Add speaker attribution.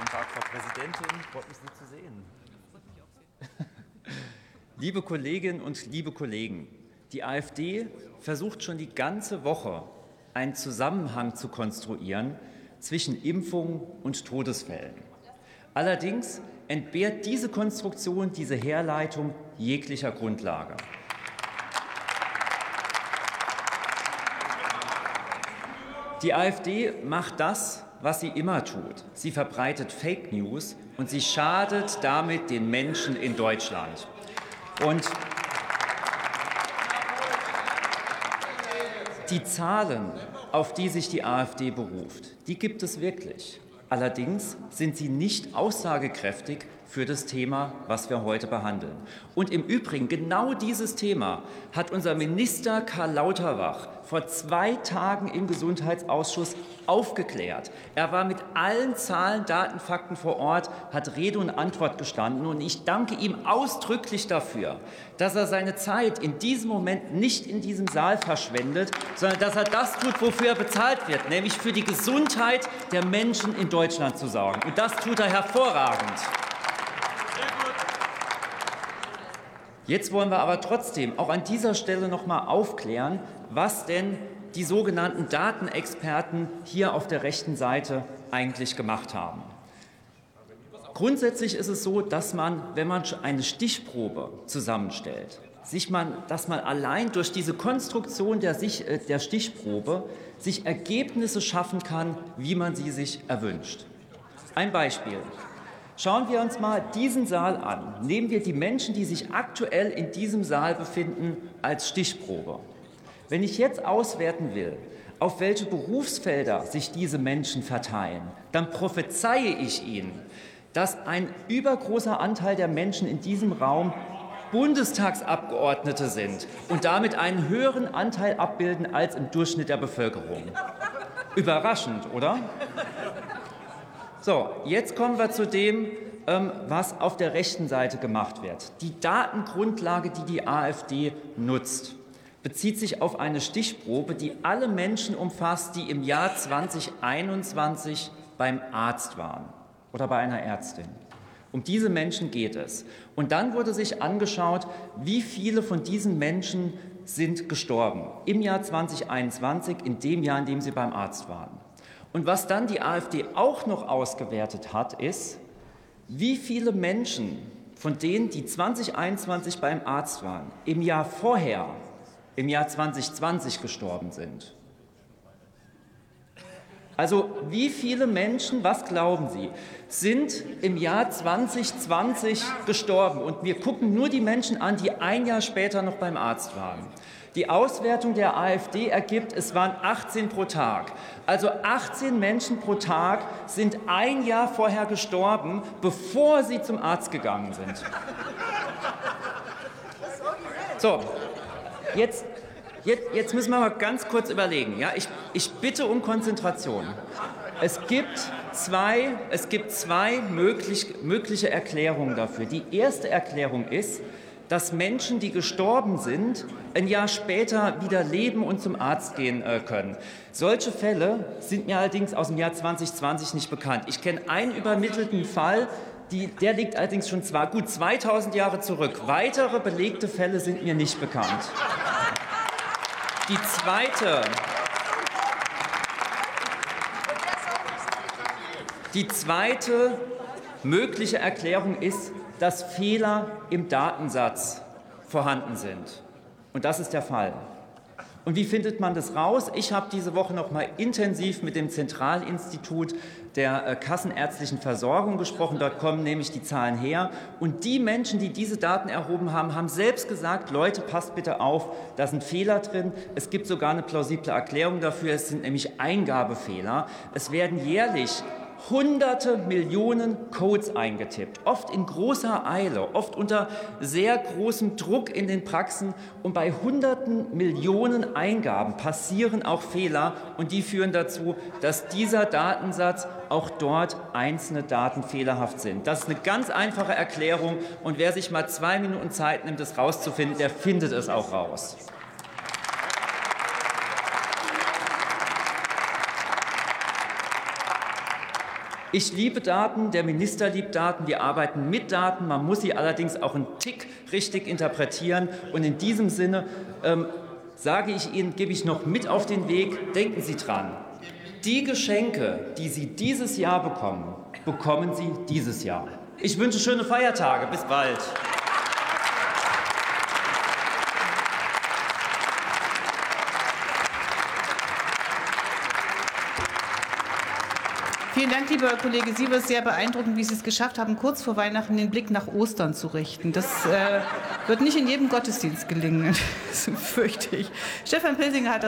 Speaker 1: Guten Tag, Frau Präsidentin. Freut mich, Sie zu sehen. Liebe Kolleginnen und liebe Kollegen, die AfD versucht schon die ganze Woche, einen Zusammenhang zu konstruieren zwischen Impfung und Todesfällen. Allerdings entbehrt diese Konstruktion, diese Herleitung jeglicher Grundlage. Die AfD macht das, was sie immer tut. Sie verbreitet Fake News und sie schadet damit den Menschen in Deutschland. Und die Zahlen, auf die sich die AfD beruft, die gibt es wirklich. Allerdings sind sie nicht aussagekräftig für das Thema, was wir heute behandeln. Und im Übrigen, genau dieses Thema hat unser Minister Karl Lauterbach vor zwei Tagen im Gesundheitsausschuss aufgeklärt. Er war mit allen Zahlen, Daten, Fakten vor Ort, hat Rede und Antwort gestanden. Und ich danke ihm ausdrücklich dafür, dass er seine Zeit in diesem Moment nicht in diesem Saal verschwendet, sondern dass er das tut, wofür er bezahlt wird, nämlich für die Gesundheit der Menschen in Deutschland zu sorgen. Und das tut er hervorragend. Jetzt wollen wir aber trotzdem auch an dieser Stelle noch mal aufklären, was denn die sogenannten Datenexperten hier auf der rechten Seite eigentlich gemacht haben. Grundsätzlich ist es so, dass man, wenn man eine Stichprobe zusammenstellt, sich man, dass man allein durch diese Konstruktion der, sich, äh, der Stichprobe sich Ergebnisse schaffen kann, wie man sie sich erwünscht. Ein Beispiel. Schauen wir uns mal diesen Saal an. Nehmen wir die Menschen, die sich aktuell in diesem Saal befinden, als Stichprobe. Wenn ich jetzt auswerten will, auf welche Berufsfelder sich diese Menschen verteilen, dann prophezeie ich Ihnen, dass ein übergroßer Anteil der Menschen in diesem Raum Bundestagsabgeordnete sind und damit einen höheren Anteil abbilden als im Durchschnitt der Bevölkerung. Überraschend, oder? So, jetzt kommen wir zu dem, ähm, was auf der rechten Seite gemacht wird. Die Datengrundlage, die die AfD nutzt, bezieht sich auf eine Stichprobe, die alle Menschen umfasst, die im Jahr 2021 beim Arzt waren oder bei einer Ärztin. Um diese Menschen geht es. Und dann wurde sich angeschaut, wie viele von diesen Menschen sind gestorben im Jahr 2021, in dem Jahr, in dem sie beim Arzt waren. Und was dann die AfD auch noch ausgewertet hat, ist, wie viele Menschen von denen, die 2021 beim Arzt waren, im Jahr vorher, im Jahr 2020 gestorben sind. Also wie viele Menschen, was glauben Sie, sind im Jahr 2020 gestorben? Und wir gucken nur die Menschen an, die ein Jahr später noch beim Arzt waren. Die Auswertung der AfD ergibt, es waren 18 pro Tag. Also 18 Menschen pro Tag sind ein Jahr vorher gestorben, bevor sie zum Arzt gegangen sind. So, jetzt, jetzt, jetzt müssen wir mal ganz kurz überlegen. Ja? Ich, ich bitte um Konzentration. Es gibt zwei, es gibt zwei möglich, mögliche Erklärungen dafür. Die erste Erklärung ist, dass Menschen, die gestorben sind, ein Jahr später wieder leben und zum Arzt gehen äh, können. Solche Fälle sind mir allerdings aus dem Jahr 2020 nicht bekannt. Ich kenne einen übermittelten Fall, die, der liegt allerdings schon zwar gut 2000 Jahre zurück. Weitere belegte Fälle sind mir nicht bekannt. Die zweite, die zweite mögliche Erklärung ist, dass Fehler im Datensatz vorhanden sind. Und das ist der Fall. Und wie findet man das raus? Ich habe diese Woche noch mal intensiv mit dem Zentralinstitut der äh, kassenärztlichen Versorgung gesprochen. Dort kommen nämlich die Zahlen her. Und die Menschen, die diese Daten erhoben haben, haben selbst gesagt, Leute, passt bitte auf, da sind Fehler drin. Es gibt sogar eine plausible Erklärung dafür. Es sind nämlich Eingabefehler. Es werden jährlich hunderte Millionen Codes eingetippt, oft in großer Eile, oft unter sehr großem Druck in den Praxen. Und bei hunderten Millionen Eingaben passieren auch Fehler und die führen dazu, dass dieser Datensatz auch dort einzelne Daten fehlerhaft sind. Das ist eine ganz einfache Erklärung und wer sich mal zwei Minuten Zeit nimmt, das rauszufinden, der findet es auch raus. Ich liebe Daten, der Minister liebt Daten, wir arbeiten mit Daten, man muss sie allerdings auch einen Tick richtig interpretieren. Und in diesem Sinne ähm, sage ich Ihnen, gebe ich noch mit auf den Weg, denken Sie dran. Die Geschenke, die Sie dieses Jahr bekommen, bekommen Sie dieses Jahr. Ich wünsche schöne Feiertage. Bis bald.
Speaker 2: Vielen Dank, lieber Kollege Sievers. Sehr beeindruckend, wie Sie es geschafft haben, kurz vor Weihnachten den Blick nach Ostern zu richten. Das äh, wird nicht in jedem Gottesdienst gelingen, das fürchte ich. Stefan Pilsinger hat das